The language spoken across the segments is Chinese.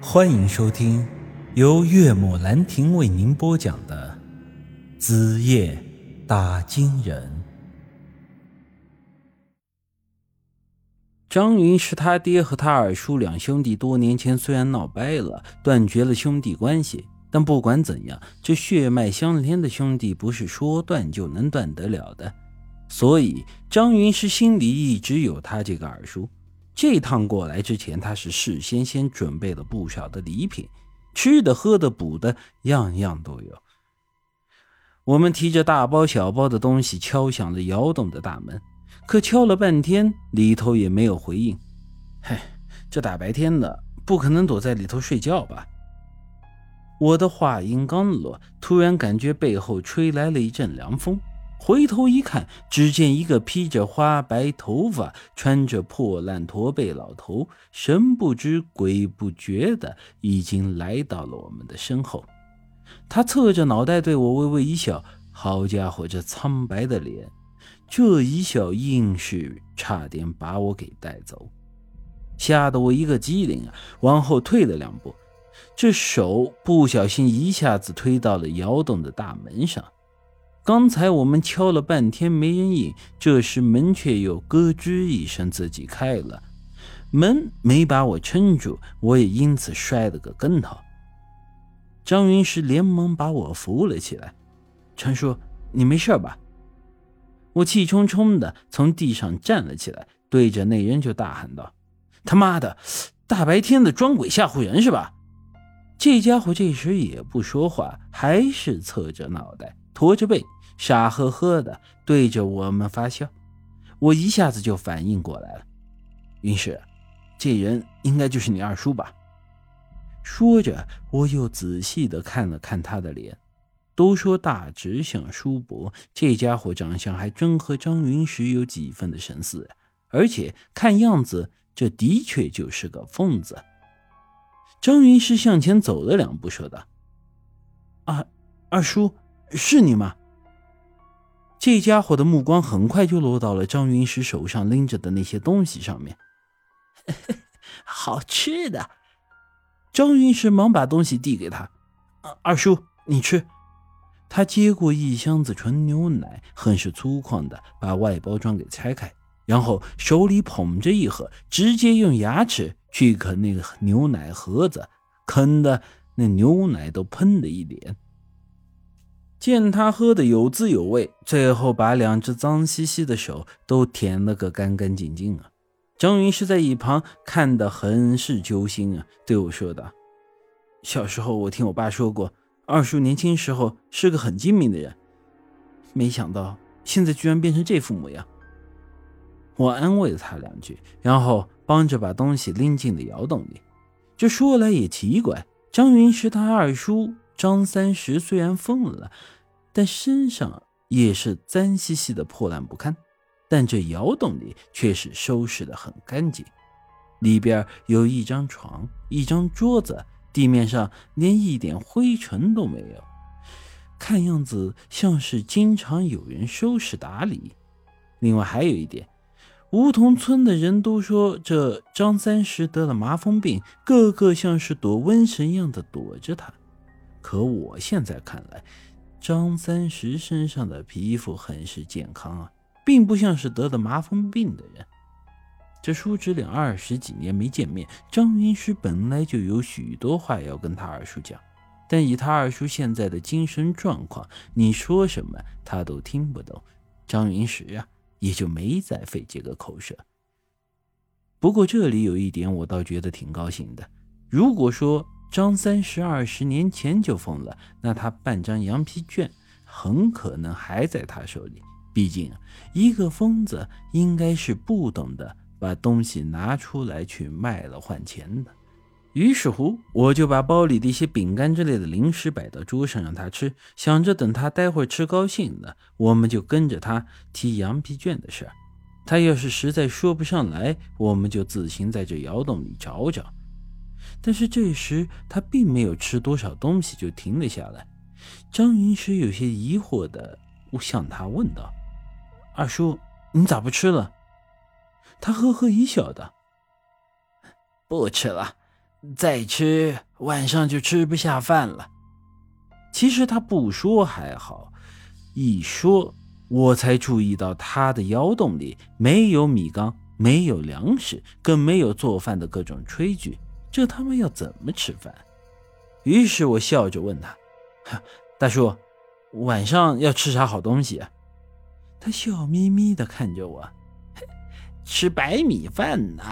欢迎收听由岳母兰亭为您播讲的《子夜打金人》。张云是他爹和他二叔两兄弟多年前虽然闹掰了，断绝了兄弟关系，但不管怎样，这血脉相连的兄弟不是说断就能断得了的。所以张云是心里一直有他这个二叔。这趟过来之前，他是事先先准备了不少的礼品，吃的、喝的、补的，样样都有。我们提着大包小包的东西敲响了窑洞的大门，可敲了半天，里头也没有回应。嗨，这大白天的，不可能躲在里头睡觉吧？我的话音刚落，突然感觉背后吹来了一阵凉风。回头一看，只见一个披着花白头发、穿着破烂驼背老头，神不知鬼不觉的已经来到了我们的身后。他侧着脑袋对我微微一笑。好家伙，这苍白的脸，这一笑硬是差点把我给带走，吓得我一个机灵啊，往后退了两步，这手不小心一下子推到了窑洞的大门上。刚才我们敲了半天没人应，这时门却又咯吱一声自己开了，门没把我撑住，我也因此摔了个跟头。张云石连忙把我扶了起来：“陈叔，你没事吧？”我气冲冲的从地上站了起来，对着那人就大喊道：“他妈的，大白天的装鬼吓唬人是吧？”这家伙这时也不说话，还是侧着脑袋，驼着背。傻呵呵的对着我们发笑，我一下子就反应过来了。云石，这人应该就是你二叔吧？说着，我又仔细的看了看他的脸。都说大直像叔伯，这家伙长相还真和张云石有几分的神似，而且看样子，这的确就是个疯子。张云石向前走了两步，说道：“啊二叔，是你吗？”这家伙的目光很快就落到了张云石手上拎着的那些东西上面。好吃的，张云石忙把东西递给他：“二叔，你吃。”他接过一箱子纯牛奶，很是粗犷的把外包装给拆开，然后手里捧着一盒，直接用牙齿去啃那个牛奶盒子，啃的那牛奶都喷了一脸。见他喝的有滋有味，最后把两只脏兮兮的手都舔了个干干净净啊！张云是在一旁看得很是揪心啊，对我说道：“小时候我听我爸说过，二叔年轻时候是个很精明的人，没想到现在居然变成这副模样。”我安慰了他两句，然后帮着把东西拎进了窑洞里。这说来也奇怪，张云是他二叔。张三十虽然疯了，但身上也是脏兮兮的、破烂不堪。但这窑洞里却是收拾的很干净，里边有一张床、一张桌子，地面上连一点灰尘都没有，看样子像是经常有人收拾打理。另外还有一点，梧桐村的人都说这张三十得了麻风病，个个像是躲瘟神一样的躲着他。可我现在看来，张三十身上的皮肤很是健康啊，并不像是得了麻风病的人。这叔侄俩二十几年没见面，张云石本来就有许多话要跟他二叔讲，但以他二叔现在的精神状况，你说什么他都听不懂。张云石啊，也就没再费这个口舌。不过这里有一点，我倒觉得挺高兴的。如果说……张三十二十年前就疯了，那他半张羊皮卷很可能还在他手里。毕竟，一个疯子应该是不懂得把东西拿出来去卖了换钱的。于是乎，我就把包里的一些饼干之类的零食摆到桌上让他吃，想着等他待会吃高兴了，我们就跟着他提羊皮卷的事儿。他要是实在说不上来，我们就自行在这窑洞里找找。但是这时他并没有吃多少东西就停了下来。张云石有些疑惑的向他问道：“二叔，你咋不吃了？”他呵呵一笑道：“不吃了，再吃晚上就吃不下饭了。其实他不说还好，一说我才注意到他的窑洞里没有米缸，没有粮食，更没有做饭的各种炊具，这他妈要怎么吃饭？于是我笑着问他：“大叔，晚上要吃啥好东西？”他笑眯眯地看着我：“吃白米饭呢。”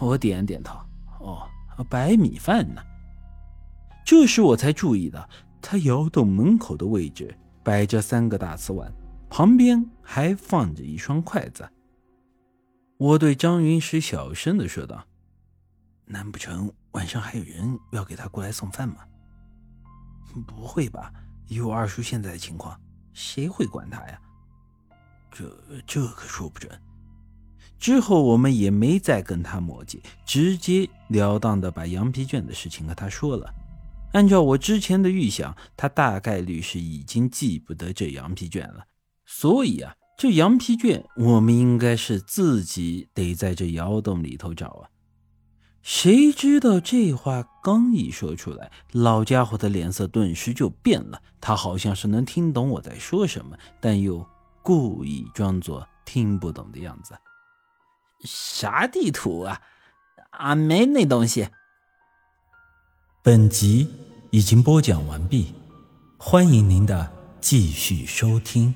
我点点头：“哦，白米饭呢？”这时我才注意到。他窑洞门口的位置摆着三个大瓷碗，旁边还放着一双筷子。我对张云石小声的说道：“难不成晚上还有人要给他过来送饭吗？”“ 不会吧，以我二叔现在的情况，谁会管他呀？”“这这可说不准。”之后我们也没再跟他磨叽，直截了当的把羊皮卷的事情和他说了。按照我之前的预想，他大概率是已经记不得这羊皮卷了，所以啊，这羊皮卷我们应该是自己得在这窑洞里头找啊。谁知道这话刚一说出来，老家伙的脸色顿时就变了，他好像是能听懂我在说什么，但又故意装作听不懂的样子。啥地图啊？俺没那东西。本集已经播讲完毕，欢迎您的继续收听。